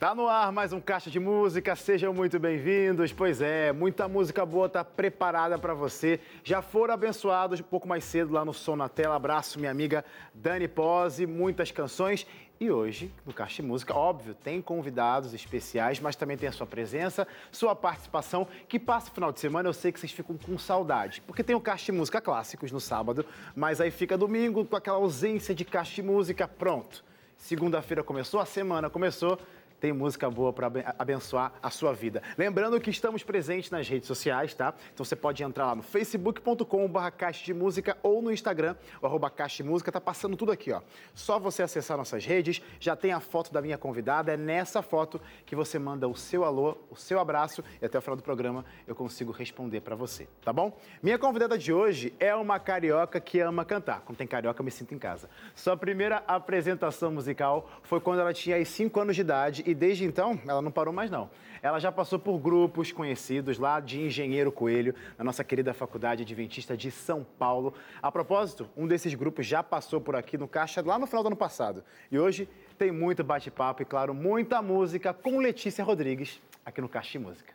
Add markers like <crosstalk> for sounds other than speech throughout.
Tá no ar mais um Caixa de Música, sejam muito bem-vindos. Pois é, muita música boa tá preparada para você. Já foram abençoados um pouco mais cedo lá no Som na Tela. Abraço, minha amiga Dani Pose, muitas canções. E hoje, no Caixa de Música, óbvio, tem convidados especiais, mas também tem a sua presença, sua participação, que passa o final de semana, eu sei que vocês ficam com saudade, porque tem o Caixa de Música Clássicos no sábado, mas aí fica domingo com aquela ausência de Caixa de Música, pronto. Segunda-feira começou, a semana começou, tem música boa para abençoar a sua vida. Lembrando que estamos presentes nas redes sociais, tá? Então você pode entrar lá no facebook.com.br Caixa de Música ou no Instagram, o arroba Caixa de Música, tá passando tudo aqui, ó. Só você acessar nossas redes, já tem a foto da minha convidada, é nessa foto que você manda o seu alô, o seu abraço e até o final do programa eu consigo responder para você, tá bom? Minha convidada de hoje é uma carioca que ama cantar. Quando tem carioca, eu me sinto em casa. Sua primeira apresentação musical foi quando ela tinha 5 anos de idade e desde então ela não parou mais não. Ela já passou por grupos conhecidos lá de Engenheiro Coelho, na nossa querida Faculdade Adventista de São Paulo. A propósito, um desses grupos já passou por aqui no Caixa lá no final do ano passado. E hoje tem muito bate-papo e, claro, muita música com Letícia Rodrigues aqui no Caixa de Música.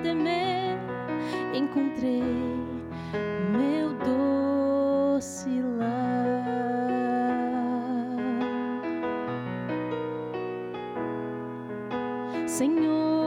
Mais a temer. Encontrei meu doce lar. Senhor,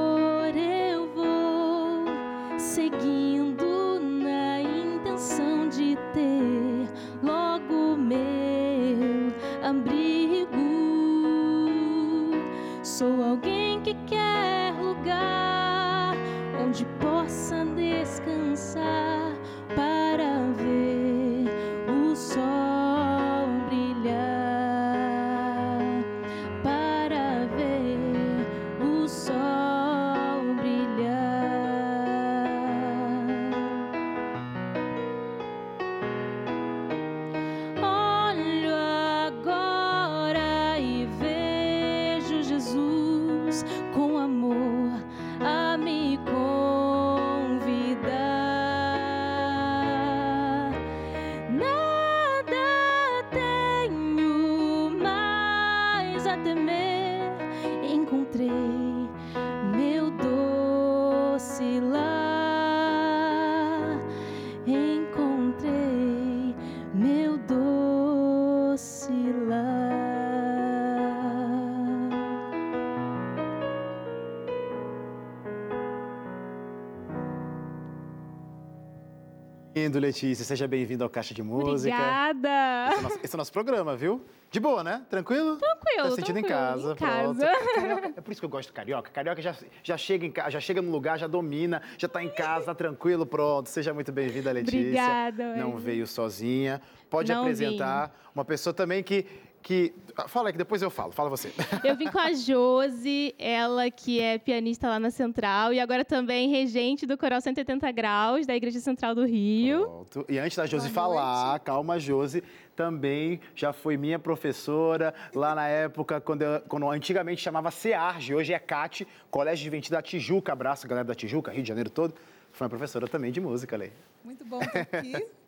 Lindo, Letícia, seja bem-vindo ao Caixa de Música. Obrigada! Esse é, o nosso, esse é nosso programa, viu? De boa, né? Tranquilo? Tranquilo, Tá sentindo em casa, em pronto. casa. Carioca- é por isso que eu gosto do carioca. Carioca já, já chega em já chega no lugar, já domina, já tá em casa, tá tranquilo, pronto. Seja muito bem-vinda, Letícia. Obrigada, Não veio sozinha. Pode Não apresentar uma pessoa também que que. Fala aí que depois eu falo, fala você. <laughs> Eu vim com a Josi, ela que é pianista lá na Central e agora também regente do Coral 180 Graus da Igreja Central do Rio. Pronto. E antes da Josi falar, calma, Josi, também já foi minha professora lá na época, quando, eu, quando antigamente chamava CEARGE, hoje é CAT, Colégio de Juventude da Tijuca. Abraço, galera da Tijuca, Rio de Janeiro todo. Foi uma professora também de música, Lei. Muito bom estar aqui. <laughs>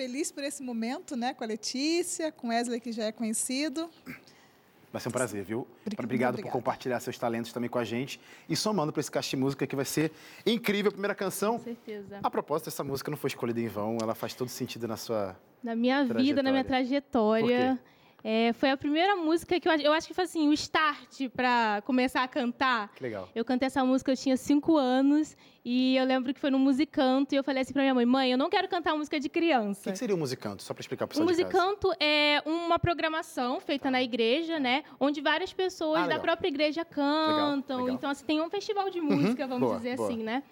Feliz por esse momento, né, com a Letícia, com Wesley, que já é conhecido. Vai ser um prazer, viu? Obrigado por compartilhar seus talentos também com a gente e somando para esse cast de música que vai ser incrível. A primeira canção. Com certeza. A propósito, essa música não foi escolhida em vão, ela faz todo sentido na sua. Na minha vida, na minha trajetória. É, foi a primeira música que eu, eu acho que foi assim, o start para começar a cantar. Que legal. Eu cantei essa música, eu tinha cinco anos, e eu lembro que foi no musicanto, e eu falei assim pra minha mãe, mãe, eu não quero cantar música de criança. O que, seria o musicanto? Só para explicar para O musicanto é uma programação feita na igreja, né? Onde várias pessoas ah, da própria igreja cantam. Legal, legal. Então, assim, tem um festival de música, uhum, vamos boa, dizer boa. assim, né?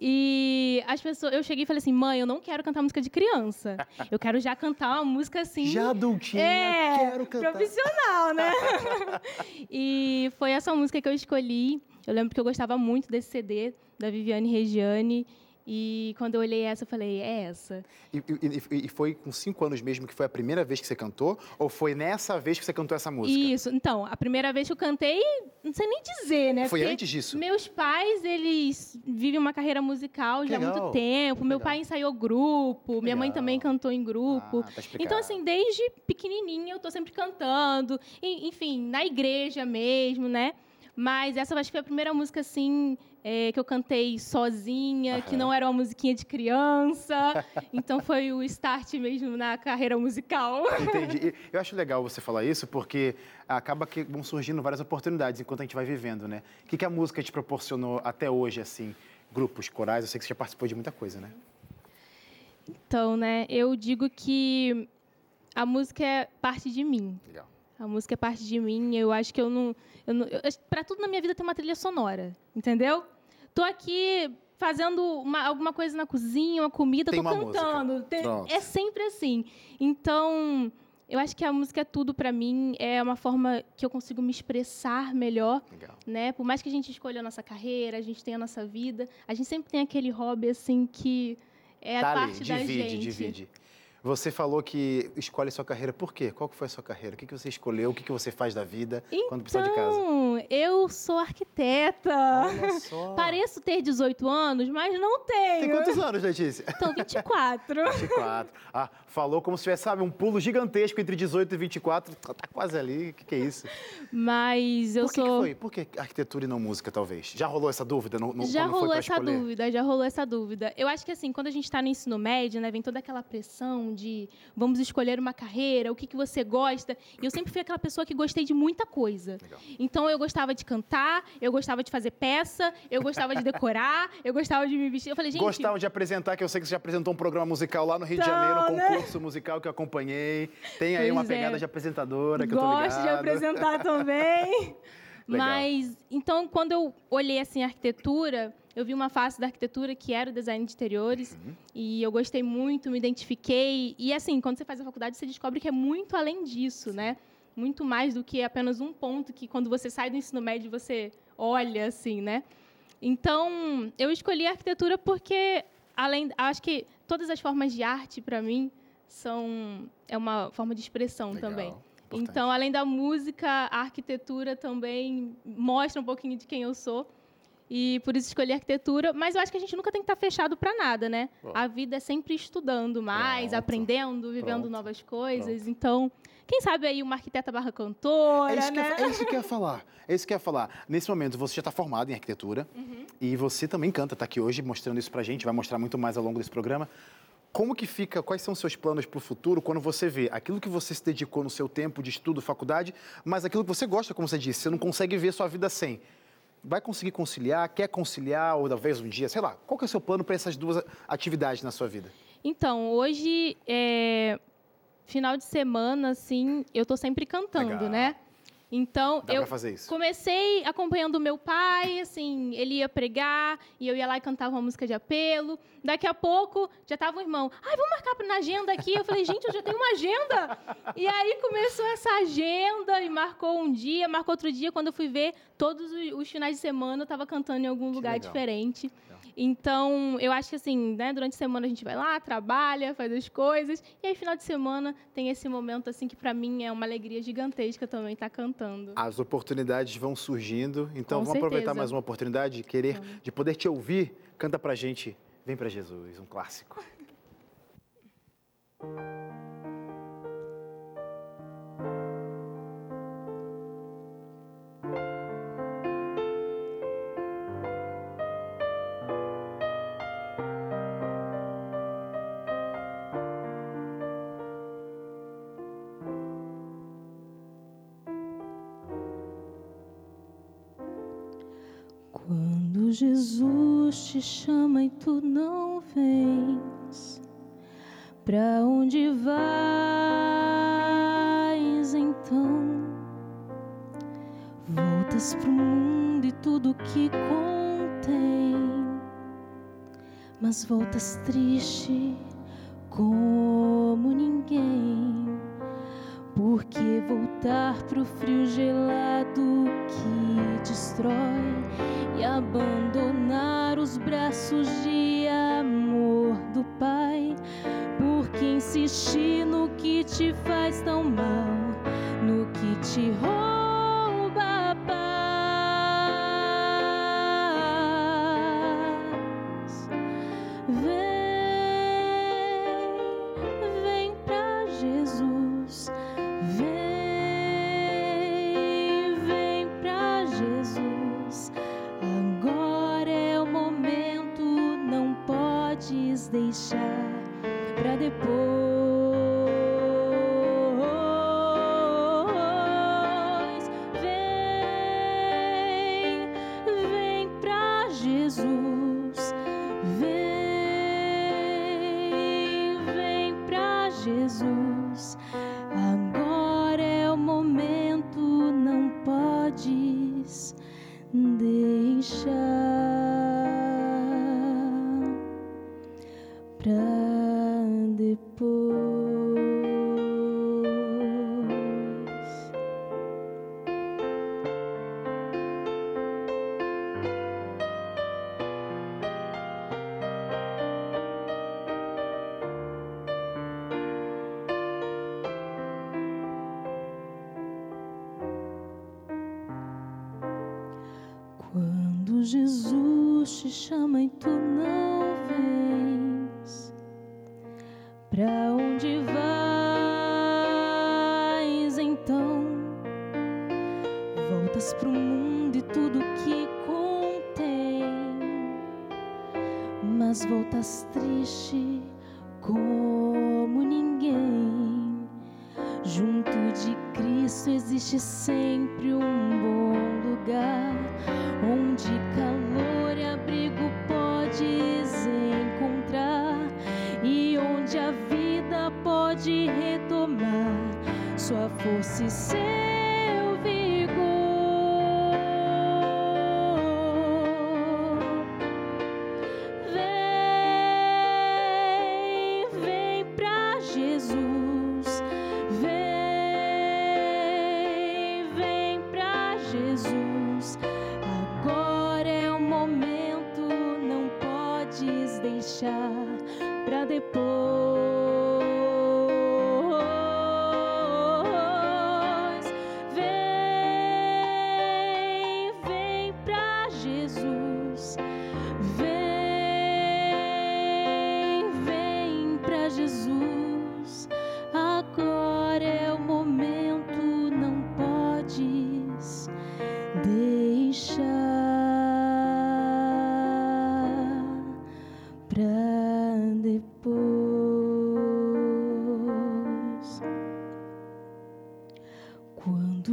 E as pessoas, eu cheguei e falei assim, mãe, eu não quero cantar música de criança. Eu quero já cantar uma música assim. Já adultinha, é, quero cantar. Profissional, né? <laughs> e foi essa música que eu escolhi. Eu lembro que eu gostava muito desse CD da Viviane Regiane. E quando eu olhei essa, eu falei, é essa. E, e, e, foi com cinco anos mesmo que foi a primeira vez que você cantou? Ou foi nessa vez que você cantou essa música? Isso. Então, a primeira vez que eu cantei, não sei nem dizer, né? Foi Porque antes disso? Meus pais, eles vivem uma carreira musical já há muito tempo. Meu pai ensaiou grupo, minha mãe também cantou em grupo. Ah, tá então, assim, desde pequenininha eu tô sempre cantando. enfim, na igreja mesmo, né? Mas essa acho que foi a primeira música, assim, é, que eu cantei sozinha, que não era uma musiquinha de criança. <laughs> então foi o start mesmo na carreira musical. Entendi. <laughs> Eu acho legal você falar isso, porque acaba que vão surgindo várias oportunidades enquanto a gente vai vivendo, né? O que, que a música te proporcionou até hoje, assim? Grupos, corais, eu sei que você já participou de muita coisa, né? Então, né, eu digo que a música é parte de mim. Legal. A música é parte de mim. Eu acho que eu não. Eu não para tudo na minha vida tem uma trilha sonora, entendeu? Tô aqui fazendo uma, alguma coisa na cozinha, uma comida, tem tô uma cantando. Tem, é sempre assim. Então, eu acho que a música é tudo para mim, é uma forma que eu consigo me expressar melhor, Legal. né? Por mais que a gente escolha a nossa carreira, a gente tenha a nossa vida, a gente sempre tem aquele hobby assim que é tá a parte ali, da divide, gente. Divide. Você falou que escolhe sua carreira. Por quê? Qual que foi a sua carreira? O que, que você escolheu? O que, que você faz da vida então, quando precisa de casa? Então, eu sou arquiteta. Olha só. <laughs> Pareço ter 18 anos, mas não tenho. Tem quantos anos, Letícia? Então, 24. 24. Ah, falou como se tivesse, sabe, um pulo gigantesco entre 18 e 24. Tá, tá quase ali. O que, que é isso? Mas eu Por que sou... Que foi? Por que arquitetura e não música, talvez? Já rolou essa dúvida? No, no, já rolou essa escolher? dúvida, já rolou essa dúvida. Eu acho que, assim, quando a gente está no ensino médio, né, vem toda aquela pressão de... Vamos escolher uma carreira, o que, que você gosta. E eu sempre fui aquela pessoa que gostei de muita coisa. Legal. Então eu gostava de cantar, eu gostava de fazer peça, eu gostava de decorar, <laughs> eu gostava de me vestir. Eu falei, gente. Gostava de apresentar, que eu sei que você já apresentou um programa musical lá no Rio então, de Janeiro, um né? concurso musical que eu acompanhei. Tem aí pois uma é. pegada de apresentadora que Gosto eu tô ligado. Gosto de apresentar também. <laughs> Mas, então, quando eu olhei assim a arquitetura, eu vi uma face da arquitetura que era o design de interiores uhum. e eu gostei muito, me identifiquei. E assim, quando você faz a faculdade, você descobre que é muito além disso, né? Muito mais do que apenas um ponto que quando você sai do ensino médio você olha assim, né? Então, eu escolhi a arquitetura porque além, acho que todas as formas de arte para mim são é uma forma de expressão Legal. também. Importante. Então, além da música, a arquitetura também mostra um pouquinho de quem eu sou e por isso escolhi arquitetura. Mas eu acho que a gente nunca tem que estar fechado para nada, né? Bom. A vida é sempre estudando mais, Pronto. aprendendo, vivendo Pronto. novas coisas. Pronto. Então, quem sabe aí uma arquiteta barra cantora, é isso né? Que é, é isso que eu ia falar. É isso que eu ia falar. Nesse momento, você já está formado em arquitetura uhum. e você também canta, está aqui hoje mostrando isso para a gente, vai mostrar muito mais ao longo desse programa. Como que fica, quais são os seus planos para o futuro quando você vê aquilo que você se dedicou no seu tempo de estudo, faculdade, mas aquilo que você gosta, como você disse, você não consegue ver sua vida sem vai conseguir conciliar, quer conciliar, ou talvez um dia, sei lá, qual que é o seu plano para essas duas atividades na sua vida? Então, hoje, é, final de semana, assim, eu estou sempre cantando, Legal. né? Então, Dá eu comecei acompanhando o meu pai, assim, ele ia pregar, e eu ia lá e cantava uma música de apelo. Daqui a pouco, já tava um irmão, ai, vamos marcar na agenda aqui. Eu falei, gente, eu já tenho uma agenda. E aí começou essa agenda, e marcou um dia, marcou outro dia. Quando eu fui ver, todos os, os finais de semana eu estava cantando em algum Que lugar legal. diferente. Então, eu acho que assim, né, durante a semana a gente vai lá, trabalha, faz as coisas, e aí final de semana tem esse momento assim que para mim é uma alegria gigantesca também estar cantando. As oportunidades vão surgindo, então Com vamos aproveitar certeza. mais uma oportunidade de querer, de poder te ouvir. Canta pra gente, vem pra Jesus, um clássico. <laughs> Jesus te chama e tu não vens, pra onde vais então? Voltas pro mundo e tudo que contém, mas voltas triste como ninguém. Porque voltar pro frio gelado que destrói e abandonar os braços de amor do Pai. Porque insistir no que te faz tão mal, no que te rouba Jesus te chama e tu não vens, pra onde vais então? Voltas pro mundo e tudo que contém, mas voltas triste como ninguém. Junto de Cristo existe sempre see.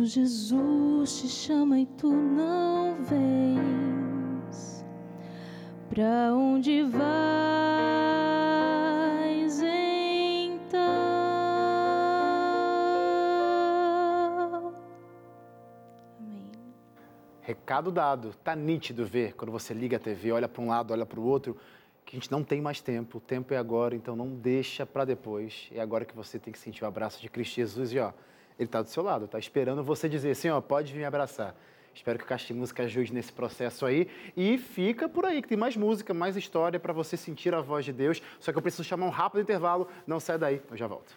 Jesus te chama e tu não vens, pra onde vais então? recado dado. Tá nítido ver quando você liga a TV, olha para um lado, olha para o outro, que a gente não tem mais tempo. O tempo é agora, então não deixa para depois. É agora que você tem que sentir o abraço de Cristo Jesus e ó, ele está do seu lado, está esperando você dizer assim, ó, pode vir me abraçar. Espero que o Caixa de Música ajude nesse processo aí. E fica por aí, que tem mais música, mais história para você sentir a voz de Deus. Só que eu preciso chamar um rápido intervalo. Não sai daí, eu já volto.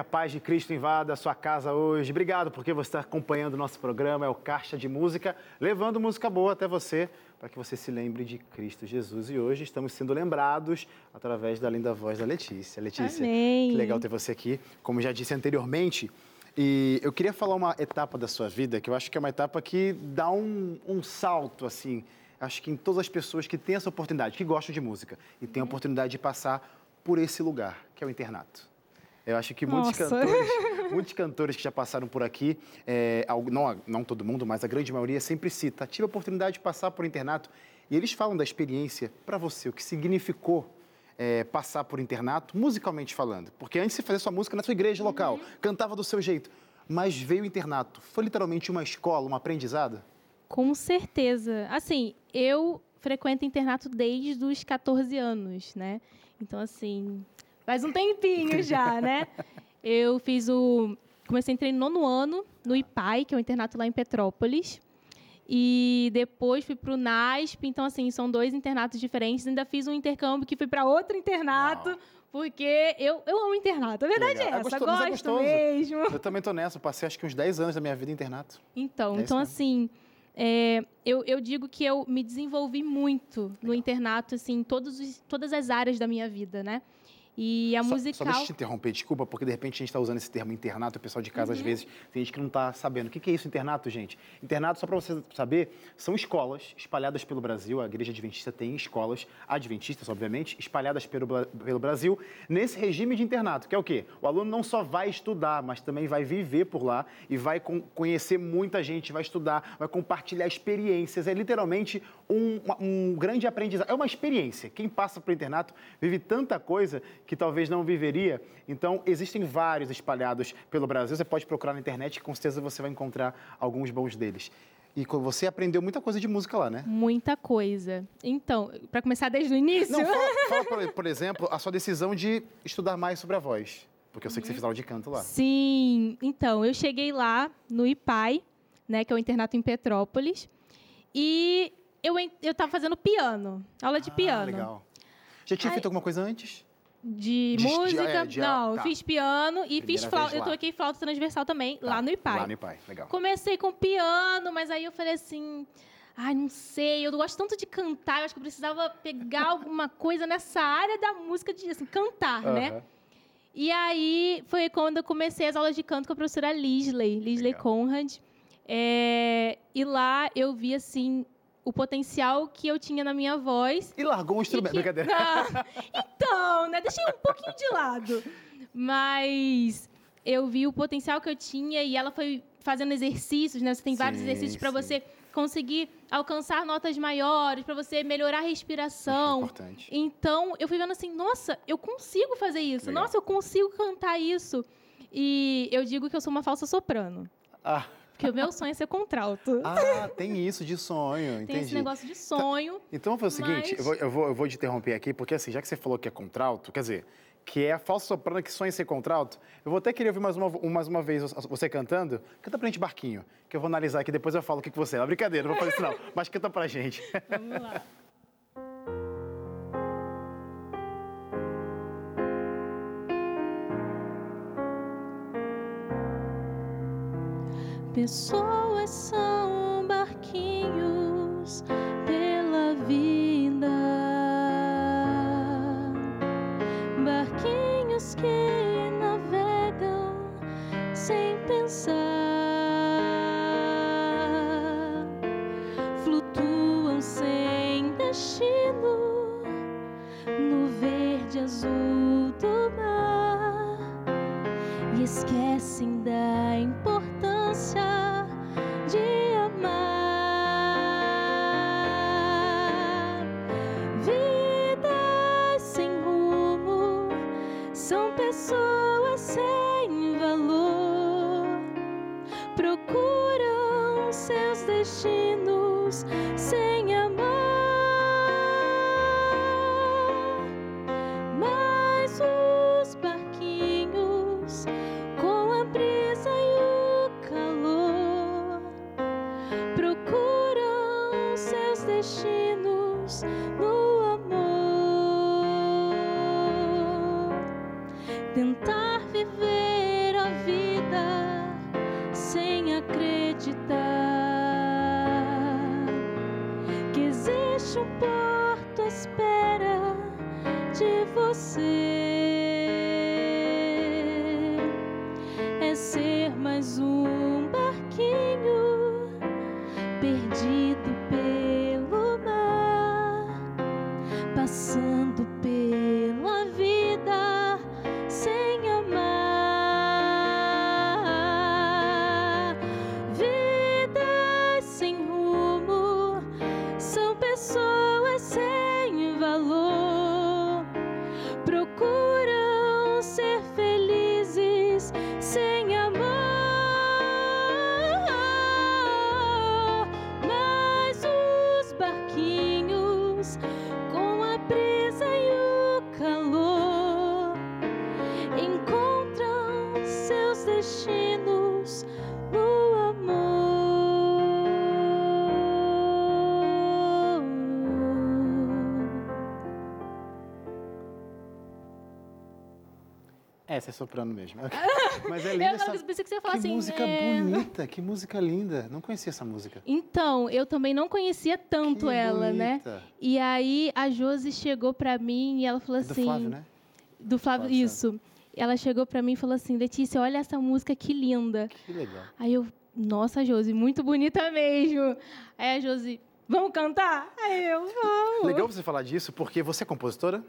A paz de Cristo invada a sua casa hoje. Obrigado porque você está acompanhando o nosso programa, é o Caixa de Música, levando música boa até você, para que você se lembre de Cristo Jesus. E hoje estamos sendo lembrados através da linda voz da Letícia. Letícia, Amém. que legal ter você aqui. Como já disse anteriormente, e eu queria falar uma etapa da sua vida que eu acho que é uma etapa que dá um, um salto, assim, acho que em todas as pessoas que têm essa oportunidade, que gostam de música e têm a oportunidade de passar por esse lugar, que é o internato. Eu acho que muitos cantores, <laughs> muitos cantores que já passaram por aqui, é, não, não todo mundo, mas a grande maioria sempre cita, tive a oportunidade de passar por internato e eles falam da experiência para você, o que significou é, passar por internato, musicalmente falando. Porque antes você fazia sua música na sua igreja local, uhum. cantava do seu jeito, mas veio o internato. Foi literalmente uma escola, um aprendizado? Com certeza. Assim, eu frequento internato desde os 14 anos, né? Então, assim, Faz um tempinho <laughs> já, né? Eu fiz o. Comecei a entrar no nono ano, no IPAI, que é o internato lá em Petrópolis. E depois fui para o NASP. Então, assim, são dois internatos diferentes. Ainda fiz um intercâmbio que fui para outro internato. Uau. Porque eu, eu amo internato. A verdade Legal. é, é essa. É gosto mesmo. Eu também tô nessa. Eu passei acho que uns 10 anos da minha vida em internato. Então, é então assim, é, eu, eu, digo que eu me desenvolvi muito Legal. no internato, assim, em todos os, todas as áreas da minha vida, né? E a só, musical... Só deixa eu te interromper, desculpa, porque de repente a gente está usando esse termo internato, o pessoal de casa uhum. às vezes tem gente que não está sabendo. O que é isso, internato, gente? Internato, só para você saber, são escolas espalhadas pelo Brasil, a Igreja Adventista tem escolas adventistas, obviamente, espalhadas pelo, pelo Brasil, nesse regime de internato, que é o quê? O aluno não só vai estudar, mas também vai viver por lá e vai conhecer muita gente, vai estudar, vai compartilhar experiências. É literalmente um, um grande aprendizado. É uma experiência. Quem passa para o internato vive tanta coisa que talvez não viveria. Então, existem vários espalhados pelo Brasil. Você pode procurar na internet e com certeza você vai encontrar alguns bons deles. E você aprendeu muita coisa de música lá, né? Muita coisa. Então, para começar desde o início. Não, fala, <laughs> fala por, exemplo, a sua decisão de estudar mais sobre a voz. Porque eu sei que você fez aula de canto lá. Sim. Então, eu cheguei lá no IPAI, né, que é o internato em Petrópolis. E eu estava fazendo piano, aula de ah, piano. legal. Já tinha feito alguma coisa antes? De, de música. De, é, de, não, tá. fiz piano e Primeira fiz flauta. Eu toquei flauta transversal também, tá. lá no IPAI. Lá no IPAI, legal. Comecei com piano, mas aí eu falei assim. Ai, não sei, eu gosto tanto de cantar, eu acho que eu precisava pegar <laughs> alguma coisa nessa área da música, de assim, cantar, né? E aí foi quando eu comecei as aulas de canto com a professora Lisley, Lisley. Conrad. É, e lá eu vi, assim, o potencial que eu tinha na minha voz. E largou um instrumento, que... brincadeira. <laughs> Ah, <laughs> então, né? Deixei um pouquinho de lado. Mas eu vi o potencial que eu tinha e ela foi fazendo exercícios, né? Você tem sim, vários exercícios para você conseguir alcançar notas maiores, para você melhorar a respiração. É importante. Então, eu fui vendo assim, nossa, eu consigo fazer isso. Legal. Nossa, eu consigo cantar isso. E eu digo que eu sou uma falsa soprano. Ah. Porque o meu sonho é ser contralto. Ah, tem isso de sonho, tem entendi. esse negócio de sonho. Tá. Então, foi o seguinte, mas... eu, vou, eu, vou, eu vou te interromper aqui, porque assim, já que você falou que é contralto, quer dizer, que é a falsa soprano que sonha ser contralto, eu vou até querer ouvir mais uma, mais uma vez você cantando. Canta pra gente Barquinho, que eu vou analisar aqui, depois eu falo o que, que você é. Brincadeira, não vou fazer isso não, mas canta pra gente. Vamos lá. Pessoas são barquinhos pela vida, barquinhos que navegam sem pensar, flutuam sem destino no verde azul do mar e esquecem da Essa é soprano mesmo. <laughs> Mas é linda Eu essa... pensei que você ia falar que assim. música é, bonita, que música linda. Não conhecia essa música. Então, eu também não conhecia tanto Que ela, né? bonita. E aí a Josi chegou pra mim e ela falou É do assim. Flávio, né? Do Flávio, Flávio isso. Ela chegou pra mim e falou assim: Letícia, olha essa música que linda. Que legal. Aí eu, nossa, Josi, muito bonita mesmo. Aí a Josi, vamos cantar? Aí eu, vamos. Legal você falar disso, porque você é compositora?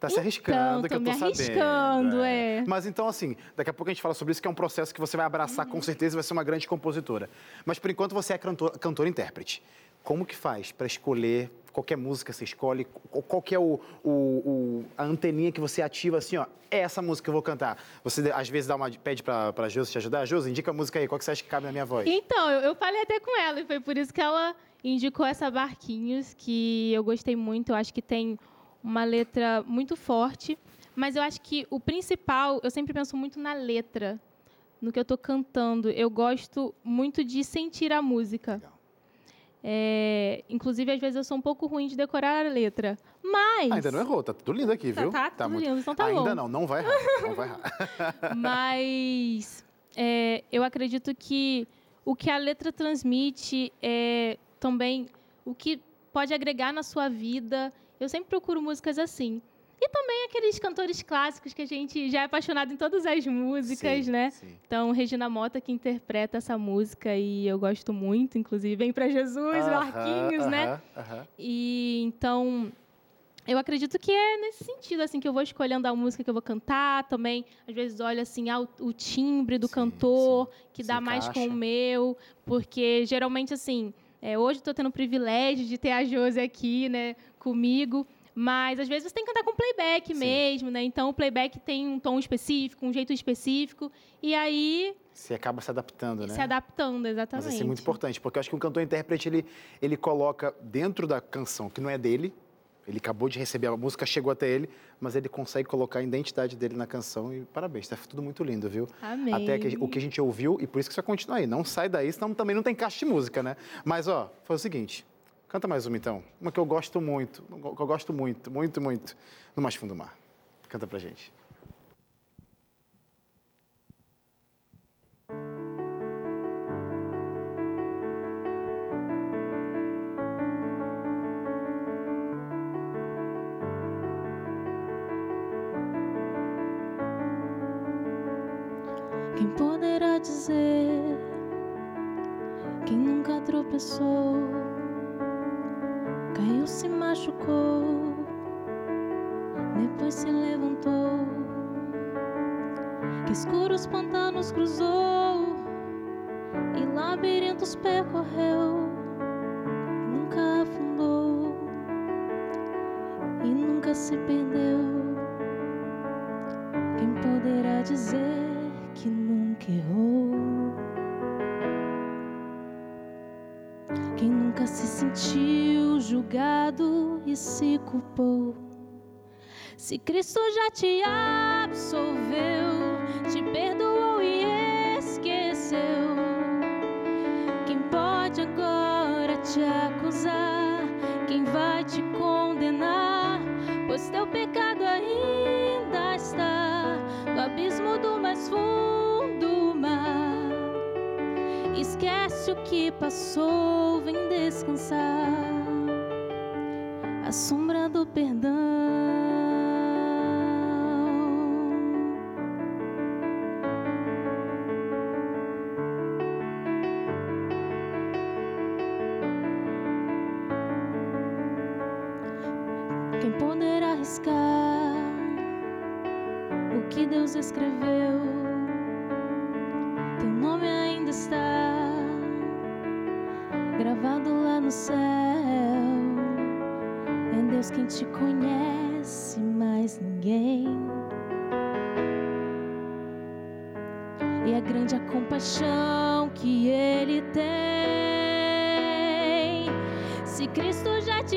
Tá se Então, arriscando, que tô eu tô me sabendo. arriscando, é. Mas então, assim, daqui a pouco a gente fala sobre isso, que é um processo que você vai abraçar Uhum. com certeza e vai ser uma grande compositora. Mas por enquanto você é cantor- cantora-intérprete. Como que faz para escolher qualquer música você escolhe? Qual qual que é o, o- o- a anteninha que você ativa assim, ó? É essa música que eu vou cantar. Você às vezes dá uma, pede pra, pra Josi te ajudar? Josi, indica a música aí, qual que você acha que cabe na minha voz? Então, eu, eu falei até com ela, e foi por isso que ela indicou essa Barquinhos, que eu gostei muito. Eu acho que tem uma letra muito forte. Mas eu acho que o principal, eu sempre penso muito na letra, no que eu estou cantando. Eu gosto muito de sentir a música. É, inclusive, às vezes eu sou um pouco ruim de decorar a letra. Mas. Ah, ainda não errou, tá tudo lindo aqui, Tá- viu? tá tudo lindo, então tá Ainda bom. não, não vai errar, não vai errar. <laughs> <laughs> Mas é, eu acredito que o que a letra transmite é também o que pode agregar na sua vida. Eu sempre procuro músicas assim. E também aqueles cantores clássicos que a gente já é apaixonado em todas as músicas, Sim, né? sim. Então, Regina Mota que interpreta essa música e eu gosto muito, inclusive, Vem pra Jesus, Aham, Marquinhos, né? aham, aham. E então eu acredito que é nesse sentido assim que eu vou escolhendo a música que eu vou cantar, também às vezes olho assim ah, o, timbre do Sim, cantor que Se dá mais com o meu, porque geralmente assim, é, hoje estou tendo o privilégio de ter a Josi aqui, né, comigo. Mas às vezes você tem que cantar com playback Sim. mesmo, né? Então o playback tem um tom específico, um jeito específico, e aí Você acaba se adaptando, né? se adaptando, Mas exatamente. isso é muito importante, porque eu acho que um cantor-intérprete, ele, ele coloca dentro da canção, que não é dele, ele acabou de receber, a música chegou até ele, mas ele consegue colocar a identidade dele na canção e parabéns, tá tudo muito lindo, viu? Amém. Até que, o que a gente ouviu, e por isso que você vai continuar aí, não sai daí, senão também não tem caixa de música, né? Mas, ó, foi o seguinte, canta mais uma então, uma que eu gosto muito, que eu gosto muito, muito, muito, no Mais Fundo do Mar. Canta pra gente. Quem poderá dizer? Quem nunca tropeçou, machucou, depois se levantou. Que escuros pantanos cruzou e labirintos percorreu, nunca afundou e nunca se perdeu. Se culpou? Se Cristo já te absolveu, te perdoou e esqueceu, quem pode agora te acusar? Quem vai te condenar? Pois teu pecado ainda está no abismo do mais fundo mar. Esquece o que passou, vem descansar. A sombra do perdão. Deus quem te conhece, mais ninguém. E é grande a compaixão que Ele tem. Se Cristo já te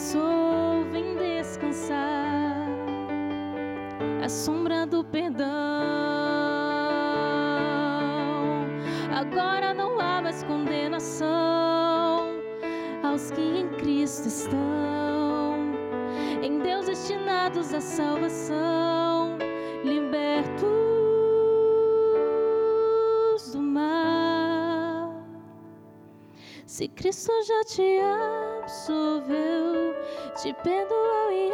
passou, vem descansar. A sombra do perdão. Agora não há mais condenação aos que em Cristo estão, em Deus destinados à salvação, libertos do mar. Se Cristo já te absolveu, te perdoou e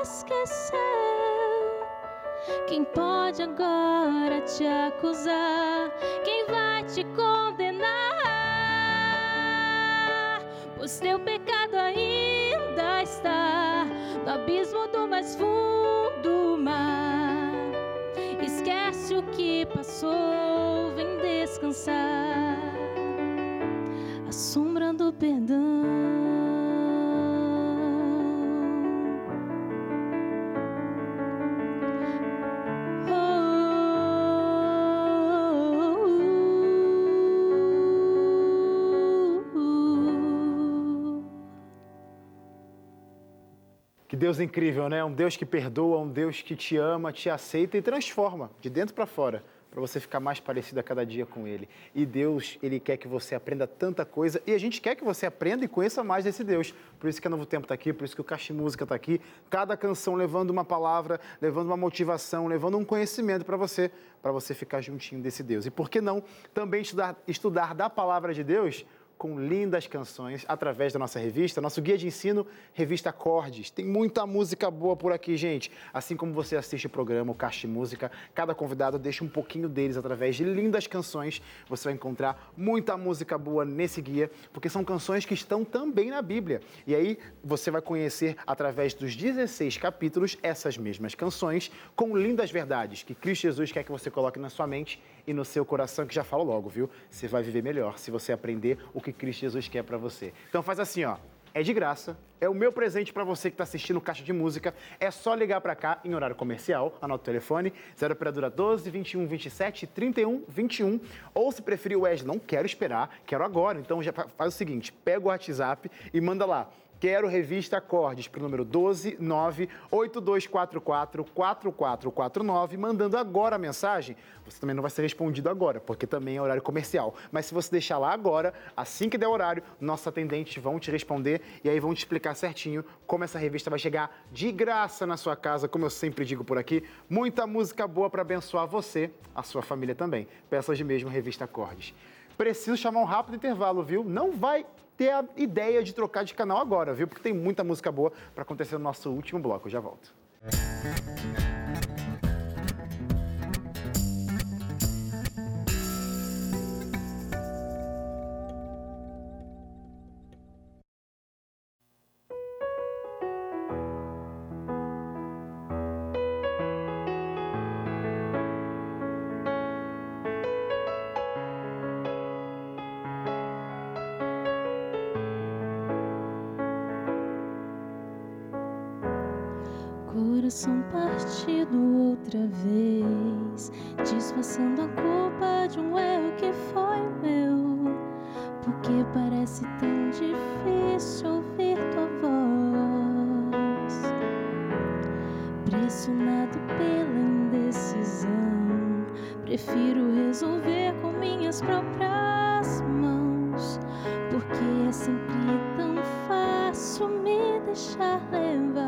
esqueceu. Quem pode agora te acusar? Quem vai te condenar? Pois teu pecado ainda está no abismo do mais fundo mar. Esquece o que passou, vem descansar. A sombra do perdão. Deus incrível, né? Um Deus que perdoa, um Deus que te ama, te aceita e transforma de dentro para fora, para você ficar mais parecido a cada dia com Ele. E Deus, Ele quer que você aprenda tanta coisa e a gente quer que você aprenda e conheça mais desse Deus. Por isso que a Novo Tempo está aqui, por isso que o Caixa Música está aqui. Cada canção levando uma palavra, levando uma motivação, levando um conhecimento para você, para você ficar juntinho desse Deus. E por que não também estudar, estudar da palavra de Deus? Com lindas canções através da nossa revista, nosso guia de ensino, Revista Acordes. Tem muita música boa por aqui, gente. Assim como você assiste o programa, o Caixa Música, cada convidado deixa um pouquinho deles através de lindas canções. Você vai encontrar muita música boa nesse guia, porque são canções que estão também na Bíblia. E aí você vai conhecer através dos 16 capítulos essas mesmas canções com lindas verdades que Cristo Jesus quer que você coloque na sua mente e no seu coração, que já falo logo, viu? Você vai viver melhor se você aprender o que Cristo Jesus quer para você. Então faz assim, ó. É de graça, é o meu presente para você que está assistindo Caixa de Música. É só ligar para cá em horário comercial, anota o telefone, 0 operadora 12 21 27 31 21. Ou se preferir o Wesley, não quero esperar, quero agora. Então já faz o seguinte, pega o WhatsApp e manda lá Quero Revista Acordes para o número 12982444449, mandando agora a mensagem. Você também não vai ser respondido agora, porque também é horário comercial. Mas se você deixar lá agora, assim que der horário, nossos atendentes vão te responder e aí vão te explicar certinho como essa revista vai chegar de graça na sua casa, como eu sempre digo por aqui. Muita música boa para abençoar você, a sua família também. Peças de mesmo Revista Acordes. Preciso chamar um rápido intervalo, viu? Não vai ter a ideia de trocar de canal agora, viu? Porque tem muita música boa para acontecer no nosso último bloco. Eu já volto. coração pressionado pela indecisão. Prefiro resolver com minhas próprias mãos, porque é sempre tão fácil me deixar levar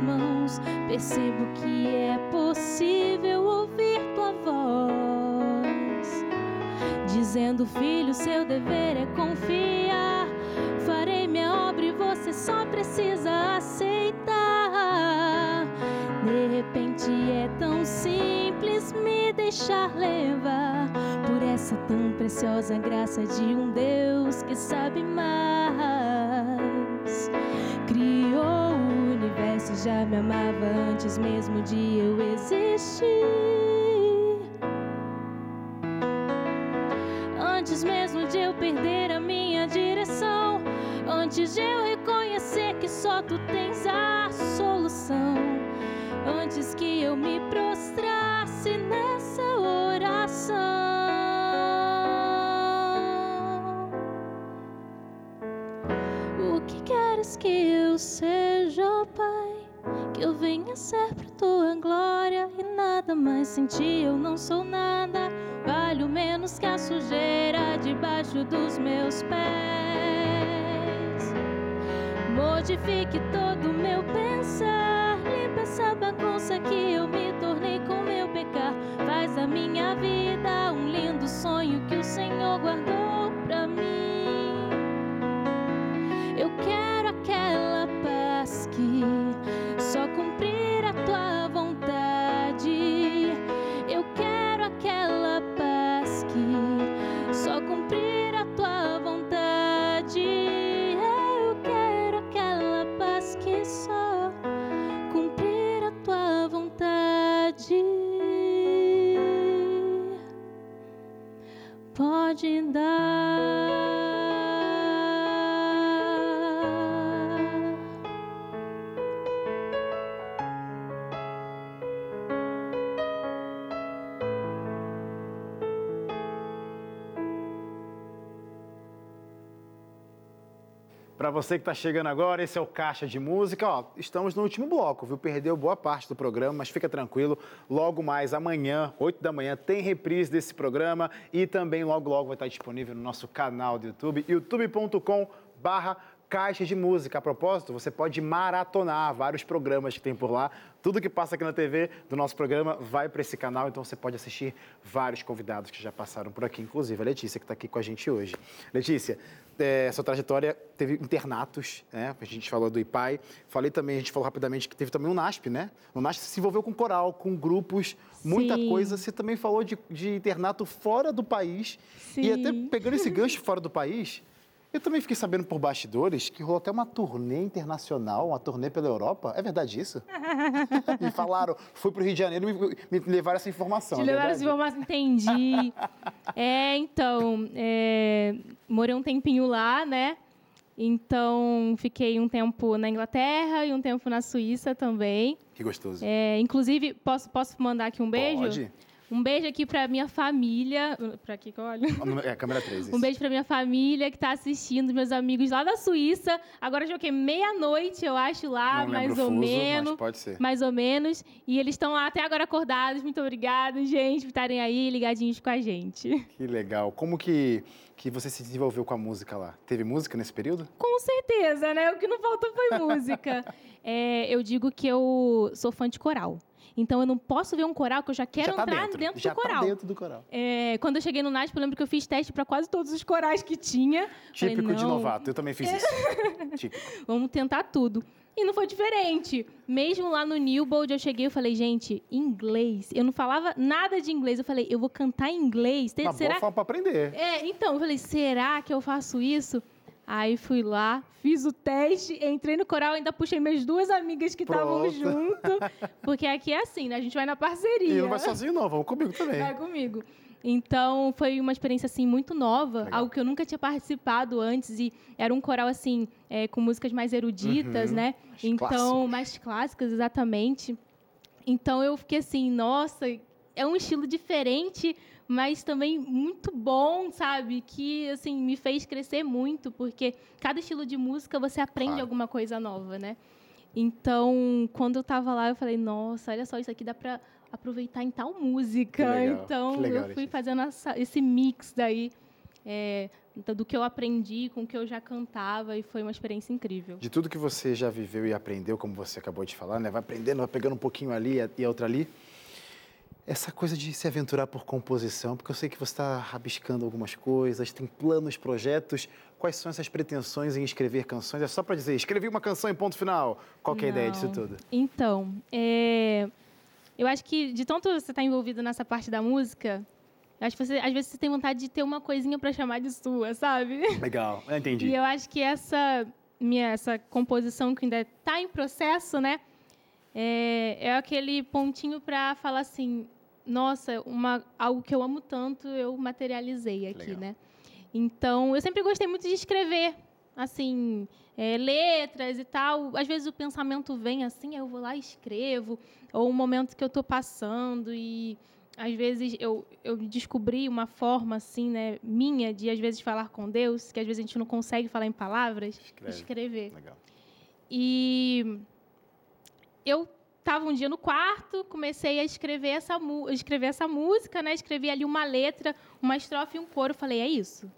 mãos, percebo que é possível ouvir tua voz, dizendo: Filho, seu dever é confiar. Farei minha obra e você só precisa aceitar. De repente é tão simples me deixar levar por essa tão preciosa graça de um Deus que sabe mais. Já me amava antes mesmo de eu existir. Antes mesmo de eu perder a minha direção, antes de eu reconhecer que só tu tens a solução, antes que eu me prostrasse nessa oração. O que queres que eu seja, Pai? Que eu venha ser pra tua glória e nada mais sem ti eu não sou nada. Valho menos que a sujeira debaixo dos meus pés. Modifique todo o meu pensar, limpa essa bagunça que eu me tornei com meu pecar. Faz da minha vida um lindo sonho que o Senhor guardou Pode você que está chegando agora, esse é o Caixa de Música. Ó, estamos no último bloco, viu? Perdeu boa parte do programa, mas fica tranquilo. Logo mais amanhã, 8 da manhã, tem reprise desse programa e também logo logo vai estar disponível no nosso canal do YouTube, youtube.com Caixa de Música. A propósito, você pode maratonar vários programas que tem por lá. Tudo que passa aqui na TV do nosso programa vai para esse canal, então você pode assistir vários convidados que já passaram por aqui, inclusive a Letícia, que está aqui com a gente hoje. Letícia, é, sua trajetória teve internatos, né? A gente falou do IPAI. Falei também, a gente falou rapidamente que teve também o NASP, né? O NASP se envolveu com coral, com grupos, muita Sim. coisa. Você também falou de, de internato fora do país. E até Sim. pegando esse gancho fora do país, eu também fiquei sabendo por bastidores que rolou até uma turnê internacional, uma turnê pela Europa. É verdade isso? <laughs> me falaram, fui para o Rio de Janeiro e me, me levaram essa informação. Te é levaram essa informação, entendi. <laughs> é, então, é, morei um tempinho lá, né? Então, fiquei um tempo na Inglaterra e um tempo na Suíça também. Que gostoso. É, inclusive, posso, posso mandar aqui um beijo? Pode. Um beijo aqui pra minha família. Pra aqui que eu olho? É, câmera 3. Um beijo pra minha família que tá assistindo, meus amigos lá da Suíça. Agora já é o quê? Meia-noite, eu acho, lá, Não mais ou fuso, mas menos. pode ser. Mais ou menos. E eles estão lá até agora acordados. Muito obrigada, gente, por estarem aí ligadinhos com a gente. Que legal. Como que, que você se desenvolveu com a música lá? Teve música nesse período? Com certeza, né? O que não faltou foi música. <laughs> É, eu digo que eu sou fã de coral. Então eu não posso ver um coral que eu já quero já tá entrar dentro, dentro, já do coral. Tá dentro do coral. É, quando eu cheguei no NASP, eu lembro que eu fiz teste para quase todos os corais que tinha. Falei, Típico de "Não, novato. Eu também fiz isso. <laughs> Típico. Vamos tentar tudo. E não foi diferente. Mesmo lá no Newbold, eu cheguei e falei, gente, inglês. Eu não falava nada de inglês. Eu falei, eu vou cantar em inglês. Uma será? boa forma para aprender. É, então, eu falei, será que eu faço isso? Aí fui lá, fiz o teste, entrei no coral, ainda puxei minhas duas amigas que estavam junto. <laughs> Porque aqui é assim, né? A gente vai na parceria. E não vai sozinho, não. Vamos comigo também. Vai comigo. Então, foi uma experiência, assim, muito nova. Legal. Algo que eu nunca tinha participado antes. E era um coral, assim, é, com músicas mais eruditas, Uhum. né? Mais então, clássicos. mais clássicas, exatamente. Então, eu fiquei assim, nossa, é um estilo diferente, mas também muito bom, sabe? Que assim me fez crescer muito, porque cada estilo de música você aprende claro. alguma coisa nova, né? Então, quando eu estava lá, eu falei, nossa, olha só, isso aqui dá para aproveitar em tal música. Então, legal, eu fui fazendo essa, esse mix daí. É, do que eu aprendi com o que eu já cantava e foi uma experiência incrível. De tudo que você já viveu e aprendeu, como você acabou de falar, né? Vai aprendendo, vai pegando um pouquinho ali e outra ali. Essa coisa de se aventurar por composição, porque eu sei que você está rabiscando algumas coisas, tem planos, projetos. Quais são essas pretensões em escrever canções? É só para dizer, escrevi uma canção em ponto final. Qual é a ideia disso tudo? Então, é... eu acho que de tanto você estar tá envolvido nessa parte da música, acho que você, às vezes você tem vontade de ter uma coisinha para chamar de sua, sabe? Legal, eu entendi. E eu acho que essa minha essa composição que ainda está em processo, né? É, é aquele pontinho para falar assim, nossa, uma, algo que eu amo tanto, eu materializei aqui, Legal. né? Então, eu sempre gostei muito de escrever, assim, é, letras e tal. Às vezes o pensamento vem assim, eu vou lá e escrevo, ou um momento que eu estou passando e às vezes eu, eu descobri uma forma assim, né, minha de às vezes falar com Deus, que às vezes a gente não consegue falar em palavras, Escreve. escrever. Legal. E eu estava um dia no quarto, comecei a escrever essa, escrever essa música, né? Escrevi ali uma letra, uma estrofe e um coro. Falei, é isso.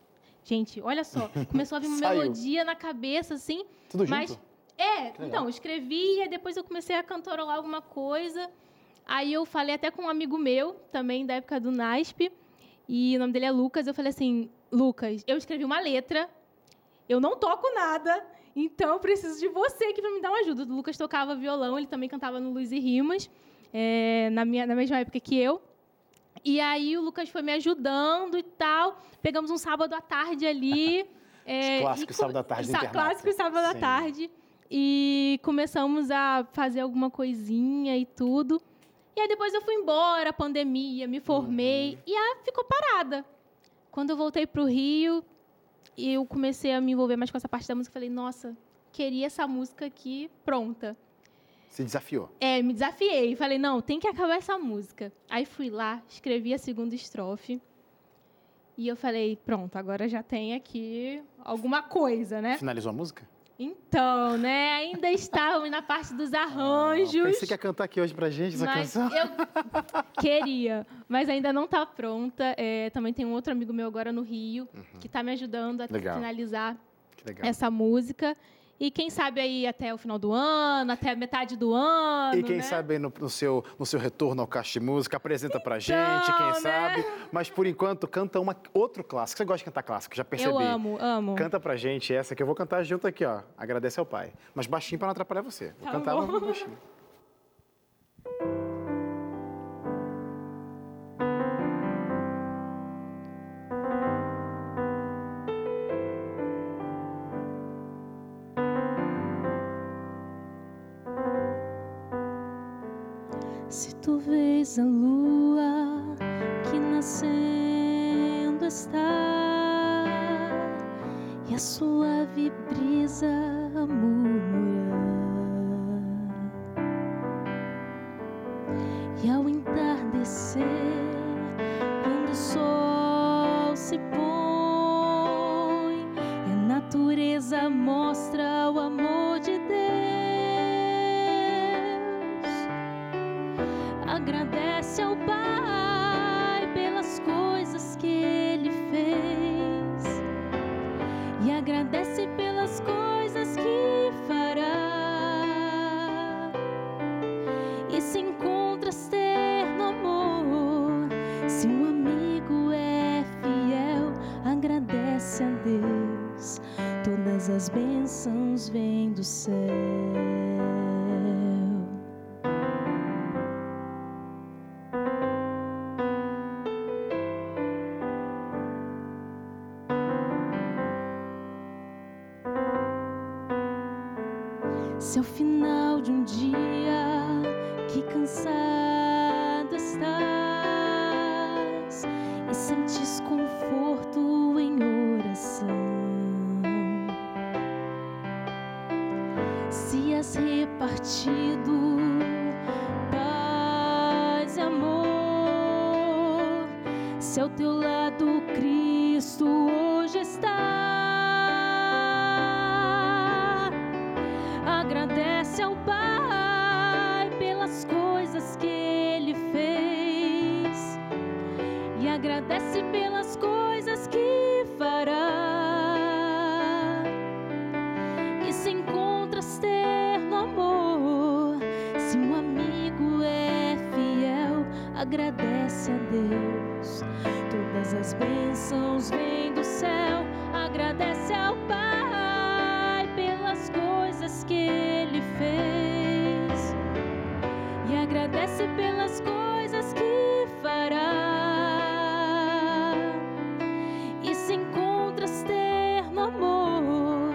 Gente, olha só. <laughs> Começou a vir uma melodia na cabeça, assim. Tudo mas, junto? É, então, escrevi e depois eu comecei a cantarolar alguma coisa. Aí eu falei até com um amigo meu, também da época do NASP, e o nome dele é Lucas. Eu falei assim, Lucas, eu escrevi uma letra, eu não toco nada, então, eu preciso de você aqui para me dar uma ajuda. O Lucas tocava violão, ele também cantava no Luiz e Rimas, é, na, minha, na mesma época que eu. E aí o Lucas foi me ajudando e tal. Pegamos um sábado à tarde ali. <laughs> É, clássico sábado à tarde sa Clássico sábado à tarde. E começamos a fazer alguma coisinha e tudo. E aí depois eu fui embora, pandemia, me formei. Uhum. E aí ficou parada. Quando eu voltei para o Rio, eu comecei a me envolver mais com essa parte da música. Falei, nossa, queria essa música aqui pronta. Se desafiou? É, me desafiei. Falei, não, tem que acabar essa música. Aí fui lá, escrevi a segunda estrofe. E eu falei, pronto, agora já tem aqui alguma coisa, né? Finalizou a música? Então, né? Ainda estávamos na parte dos arranjos. Ah, pensei que ia cantar aqui hoje pra gente essa canção. Eu <laughs> queria, mas ainda não está pronta. É, também tem um outro amigo meu agora no Rio uhum. que está me ajudando a legal. finalizar essa música. E quem sabe aí até o final do ano, até a metade do ano. E quem né? sabe no, no, seu, no seu retorno ao Caixa de Música, apresenta pra então, gente, quem né? sabe. Mas por enquanto, canta uma, outro clássico. Você gosta de cantar clássico, já percebi. Eu amo, amo. Canta pra gente essa que eu vou cantar junto aqui, ó. Agradece ao pai. Mas baixinho pra não atrapalhar você. Vou tá cantar bom. baixinho. <laughs> a lua que nascendo está. E a suave brisa murmura e ao entardecer quando o sol se põe a natureza mostra as bênçãos vêm do céu. Agradece ao Pai pelas coisas que Ele fez e agradece pelas coisas que fará. E se encontras terno amor, se um amigo é fiel, agradece a Deus. Todas as bênçãos vêm do céu, agradece pelas coisas que fará. E se encontras terno amor,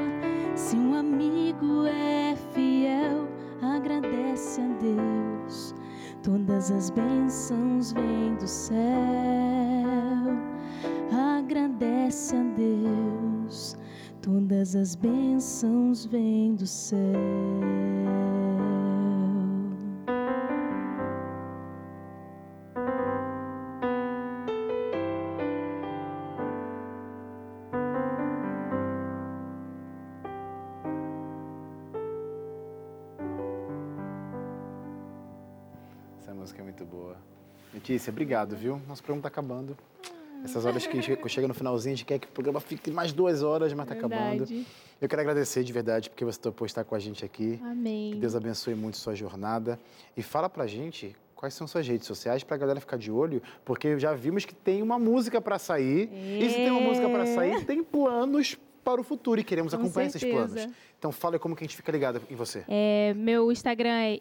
se um amigo é fiel, agradece a Deus. Todas as bênçãos vêm do céu, agradece a Deus. Todas as bênçãos vêm do céu. Letícia, obrigado, viu? Nosso programa tá acabando. Essas horas que che- que <laughs> chega no finalzinho, a gente quer que o programa fique mais duas horas, mas tá acabando. Eu quero agradecer de verdade porque você topou estar com a gente aqui. Amém. Que Deus abençoe muito sua jornada. E fala pra gente quais são suas redes sociais pra galera ficar de olho, porque já vimos que tem uma música pra sair. E se tem uma música pra sair, tem planos para o futuro e queremos Com acompanhar esses certeza. planos. Então fala como que a gente fica ligado em você. É, meu Instagram é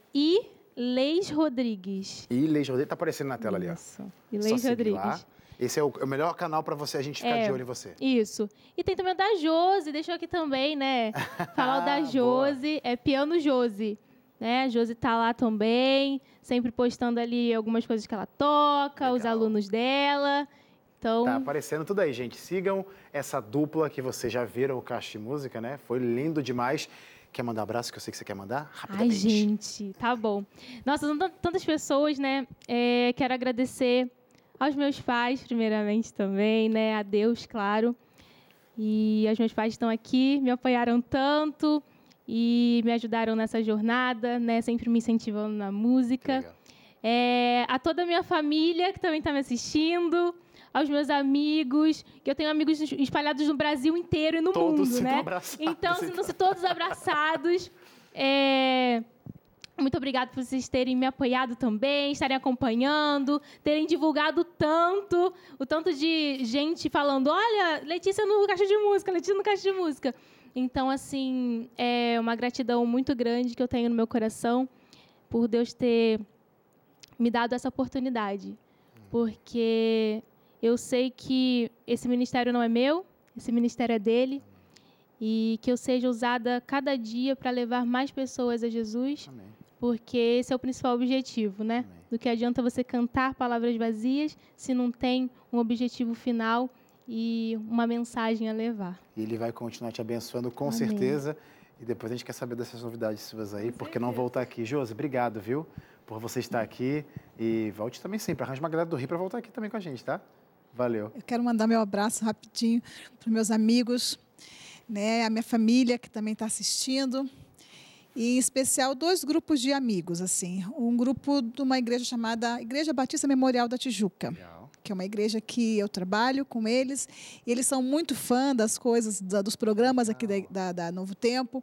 Ileis Rodrigues. E Leis Rodrigues tá aparecendo na tela ali, ó. Isso. Só Ileis seguir Rodrigues. lá. Esse é o, é o melhor canal pra você a gente ficar É. de olho em você. Isso. E tem também o da Josi, deixa eu aqui também, né? <laughs> Falar o da. Josi, é Piano Josi. Né? A Josi tá lá também, sempre postando ali algumas coisas que ela toca, os Legal. alunos dela. Então, Tá aparecendo tudo aí, gente. Sigam essa dupla que vocês já viram o Caixa de Música, né? Foi lindo demais. Quer mandar abraço que eu sei que você quer mandar? ai, Rapidamente. gente, tá bom. Nossa, são tan- tantas pessoas, né? É, quero agradecer aos meus pais, primeiramente também, né? A Deus, claro. E os meus pais estão aqui, me apoiaram tanto e me ajudaram nessa jornada, né? Sempre me incentivando na música. É, a toda a minha família que também está me assistindo, aos meus amigos, que eu tenho amigos espalhados no Brasil inteiro e no Todos mundo, né? abraçados, Então, então. sintam-se todos abraçados. <laughs> É, Muito obrigada por vocês terem me apoiado também, estarem acompanhando, terem divulgado tanto, o tanto de gente falando, olha, Letícia no caixa de música, Letícia no caixa de música. Então, assim, é uma gratidão muito grande que eu tenho no meu coração por Deus ter me dado essa oportunidade. Porque eu sei que esse ministério não é meu, esse ministério é dele. E que eu seja usada cada dia para levar mais pessoas a Jesus, Amém. porque esse é o principal objetivo, né? Amém. Do que adianta você cantar palavras vazias se não tem um objetivo final e uma mensagem a levar. E ele vai continuar te abençoando com Amém. certeza. E depois a gente quer saber dessas novidades suas aí, porque não voltar aqui. Josi, obrigado, viu? Por você estar aqui. E volte também sempre. Arranja uma galera do Rio para voltar aqui também com a gente, tá? Valeu. Eu quero mandar meu abraço rapidinho para meus amigos, né, a minha família que também está assistindo. E, em especial, dois grupos de amigos. assim. Um grupo de uma igreja chamada Igreja Batista Memorial da Tijuca. Legal. Que é uma igreja que eu trabalho com eles. E eles são muito fã das coisas, da- dos programas aqui da, da- da Novo Tempo.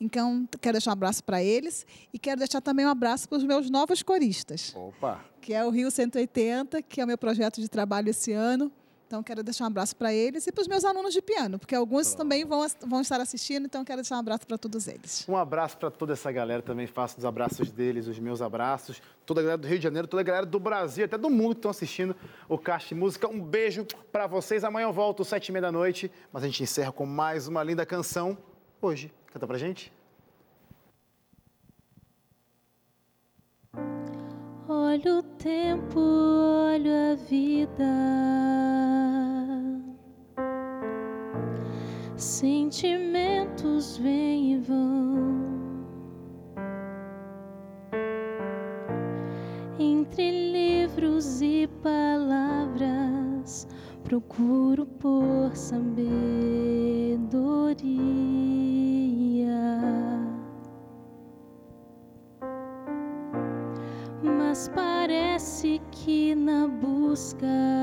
Então, quero deixar um abraço para eles. E quero deixar também um abraço para os meus novos coristas, Opa! que é o Rio 180, que é o meu projeto de trabalho esse ano. Então, quero deixar um abraço para eles e para os meus alunos de piano, porque alguns também vão, vão estar assistindo, então quero deixar um abraço para todos eles. Um abraço para toda essa galera também. Faço os abraços deles, os meus abraços. Toda a galera do Rio de Janeiro, toda a galera do Brasil, até do mundo que estão assistindo o Caixa de Música. Um beijo para vocês. Amanhã eu volto sete e meia da noite. Mas a gente encerra com mais uma linda canção hoje. Canta pra gente? Olho o tempo, olho a vida. Sentimentos vêm e vão. Entre livros e palavras, procuro por sabedoria. Na